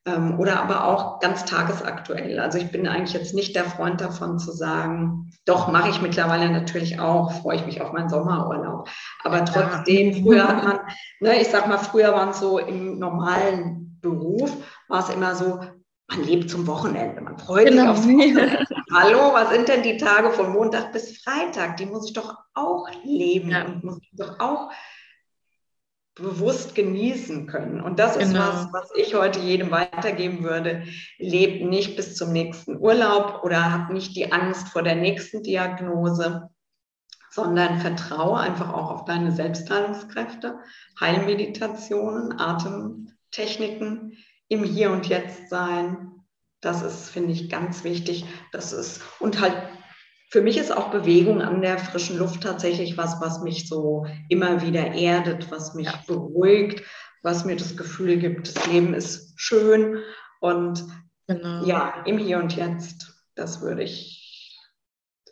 Ähm, oder aber auch ganz tagesaktuell. Also ich bin eigentlich jetzt nicht der Freund davon zu sagen, doch mache ich mittlerweile natürlich auch, freue ich mich auf meinen Sommerurlaub. Aber trotzdem, früher hat man, ne, ich sag mal, früher waren es so im normalen Beruf, war es immer so, man lebt zum Wochenende, man freut genau. sich aufs Wochenende. Hallo, was sind denn die Tage von Montag bis Freitag? Die muss ich doch auch leben ja. und muss ich doch auch bewusst genießen können. Und das ist genau. was, was ich heute jedem weitergeben würde. Lebt nicht bis zum nächsten Urlaub oder habt nicht die Angst vor der nächsten Diagnose, sondern vertraue einfach auch auf deine Selbstheilungskräfte, Heilmeditationen, Atemtechniken, im Hier und Jetzt sein. Das ist, finde ich, ganz wichtig. Das ist, und halt für mich ist auch Bewegung an der frischen Luft tatsächlich was, was mich so immer wieder erdet, was mich ja. beruhigt, was mir das Gefühl gibt, das Leben ist schön und genau. ja, im Hier und Jetzt. Das würde ich,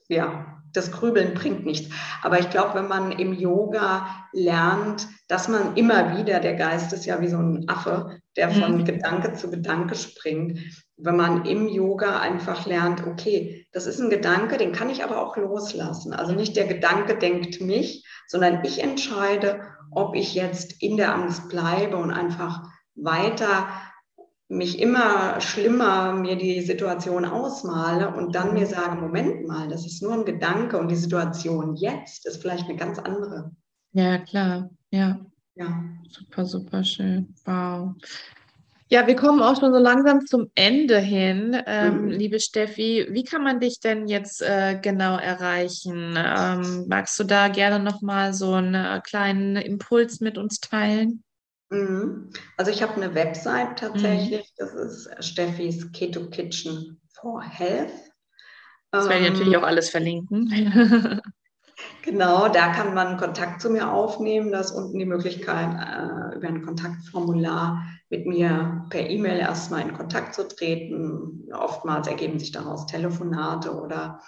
ja, das Grübeln bringt nichts. Aber ich glaube, wenn man im Yoga lernt, dass man immer wieder, der Geist ist ja wie so ein Affe, der von mhm. Gedanke zu Gedanke springt. Wenn man im Yoga einfach lernt, okay, das ist ein Gedanke, den kann ich aber auch loslassen. Also nicht der Gedanke denkt mich, sondern ich entscheide, ob ich jetzt in der Angst bleibe und einfach weiter mich immer schlimmer mir die Situation ausmale und dann mir sage, Moment mal, das ist nur ein Gedanke und die Situation jetzt ist vielleicht eine ganz andere. Ja, klar. Ja. Ja. Super, super schön. Wow. Ja, wir kommen auch schon so langsam zum Ende hin. Ähm, mhm. Liebe Steffi, wie kann man dich denn jetzt äh, genau erreichen? Ähm, magst du da gerne nochmal so einen äh, kleinen Impuls mit uns teilen? Mhm. Also ich habe eine Website tatsächlich, mhm. das ist Steffis Keto Kitchen for Health. Das werde ich ähm, natürlich auch alles verlinken. Genau, da kann man Kontakt zu mir aufnehmen. Da ist unten die Möglichkeit, äh, über ein Kontaktformular mit mir per E-Mail erstmal in Kontakt zu treten. Oftmals ergeben sich daraus Telefonate oder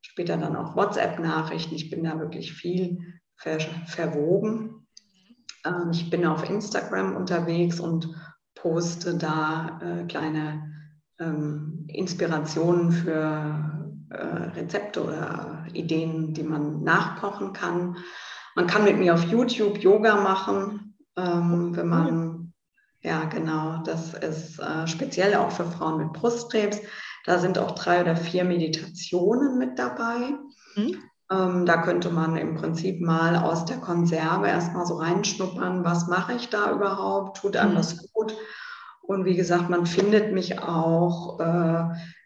später dann auch WhatsApp-Nachrichten. Ich bin da wirklich viel ver verwoben. Ähm, ich bin auf Instagram unterwegs und poste da äh, kleine ähm, Inspirationen für äh, Rezepte oder Ideen, die man nachkochen kann. Man kann mit mir auf YouTube Yoga machen, ähm, wenn man, ja genau, das ist äh, speziell auch für Frauen mit Brustkrebs. Da sind auch drei oder vier Meditationen mit dabei. Mhm. Ähm, da könnte man im Prinzip mal aus der Konserve erstmal so reinschnuppern, was mache ich da überhaupt, tut einem mhm. das gut. Und wie gesagt, man findet mich auch äh,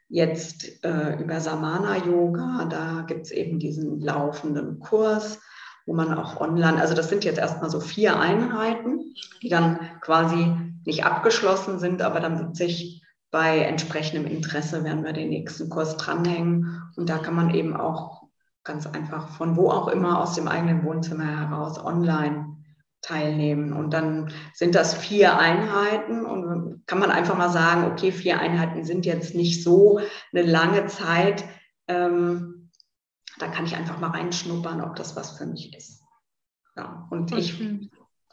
jetzt äh, über Samana Yoga. Da gibt es eben diesen laufenden Kurs, wo man auch online, also das sind jetzt erstmal so vier Einheiten, die dann quasi nicht abgeschlossen sind, aber dann wird sich bei entsprechendem Interesse werden wir den nächsten Kurs dranhängen. Und da kann man eben auch ganz einfach von wo auch immer aus dem eigenen Wohnzimmer heraus online teilnehmen. Und dann sind das vier Einheiten und kann man einfach mal sagen, okay, vier Einheiten sind jetzt nicht so eine lange Zeit. Ähm, da kann ich einfach mal reinschnuppern, ob das was für mich ist. Ja, und ich,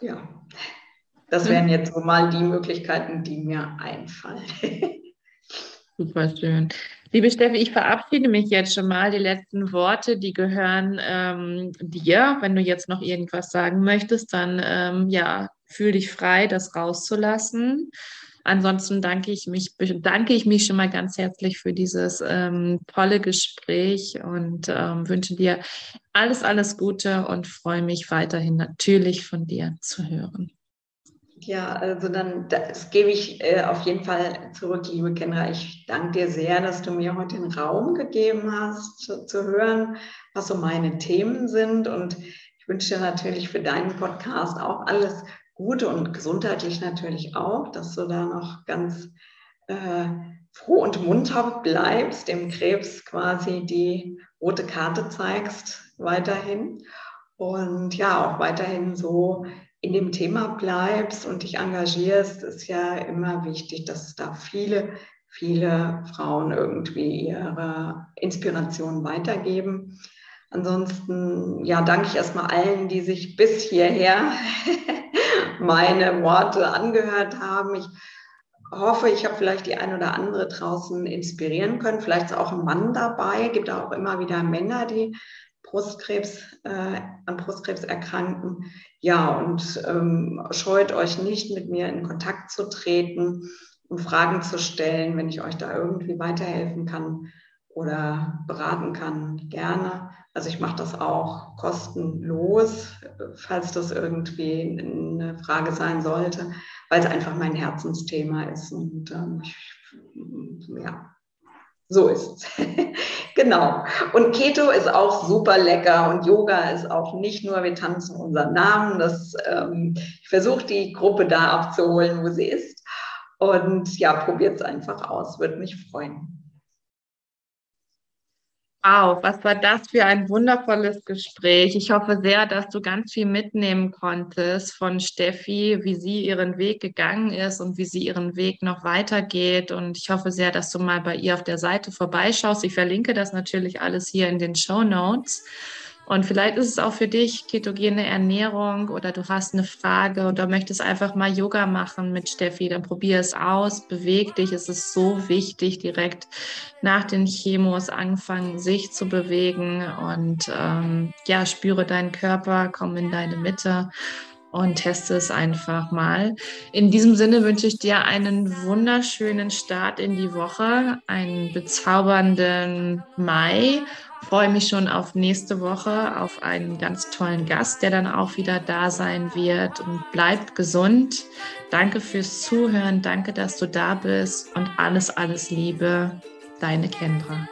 ja, das wären jetzt so mal die Möglichkeiten, die mir einfallen. Super schön. Liebe Steffi, ich verabschiede mich jetzt schon mal. Die letzten Worte, die gehören ähm, dir. Wenn du jetzt noch irgendwas sagen möchtest, dann ähm, ja, fühl dich frei, das rauszulassen. Ansonsten danke ich mich, bedanke ich mich schon mal ganz herzlich für dieses ähm, tolle Gespräch und ähm, wünsche dir alles, alles Gute und freue mich weiterhin natürlich von dir zu hören. Ja, also dann das gebe ich äh, auf jeden Fall zurück, liebe Kendra. Ich danke dir sehr, dass du mir heute den Raum gegeben hast, zu, zu hören, was so meine Themen sind. Und ich wünsche dir natürlich für deinen Podcast auch alles Gute und gesundheitlich natürlich auch, dass du da noch ganz äh, froh und munter bleibst, dem Krebs quasi die rote Karte zeigst weiterhin. Und ja, auch weiterhin so in dem Thema bleibst und dich engagierst, ist ja immer wichtig, dass da viele, viele Frauen irgendwie ihre Inspiration weitergeben. Ansonsten, ja, danke ich erstmal allen, die sich bis hierher meine Worte angehört haben. Ich hoffe, ich habe vielleicht die ein oder andere draußen inspirieren können. Vielleicht ist auch ein Mann dabei. Gibt auch immer wieder Männer, die Brustkrebs, äh, an Brustkrebs erkranken. Ja, und ähm, scheut euch nicht, mit mir in Kontakt zu treten und Fragen zu stellen, wenn ich euch da irgendwie weiterhelfen kann oder beraten kann, gerne. Also ich mache das auch kostenlos, falls das irgendwie eine Frage sein sollte, weil es einfach mein Herzensthema ist. Und ähm, ich, ja, so ist es. genau. Und Keto ist auch super lecker und Yoga ist auch nicht nur, wir tanzen unseren Namen. Das, ähm, ich versuche die Gruppe da abzuholen, wo sie ist. Und ja, probiert es einfach aus, würde mich freuen. Wow, was war das für ein wundervolles Gespräch. Ich hoffe sehr, dass du ganz viel mitnehmen konntest von Steffi, wie sie ihren Weg gegangen ist und wie sie ihren Weg noch weitergeht. Und ich hoffe sehr, dass du mal bei ihr auf der Seite vorbeischaust. Ich verlinke das natürlich alles hier in den Show Notes. Und vielleicht ist es auch für dich ketogene Ernährung oder du hast eine Frage oder möchtest einfach mal Yoga machen mit Steffi, dann probier es aus, beweg dich. Es ist so wichtig, direkt nach den Chemos anfangen, sich zu bewegen und ähm, ja, spüre deinen Körper, komm in deine Mitte und teste es einfach mal. In diesem Sinne wünsche ich dir einen wunderschönen Start in die Woche, einen bezaubernden Mai. Freue mich schon auf nächste Woche, auf einen ganz tollen Gast, der dann auch wieder da sein wird. Und bleibt gesund. Danke fürs Zuhören. Danke, dass du da bist. Und alles, alles Liebe. Deine Kendra.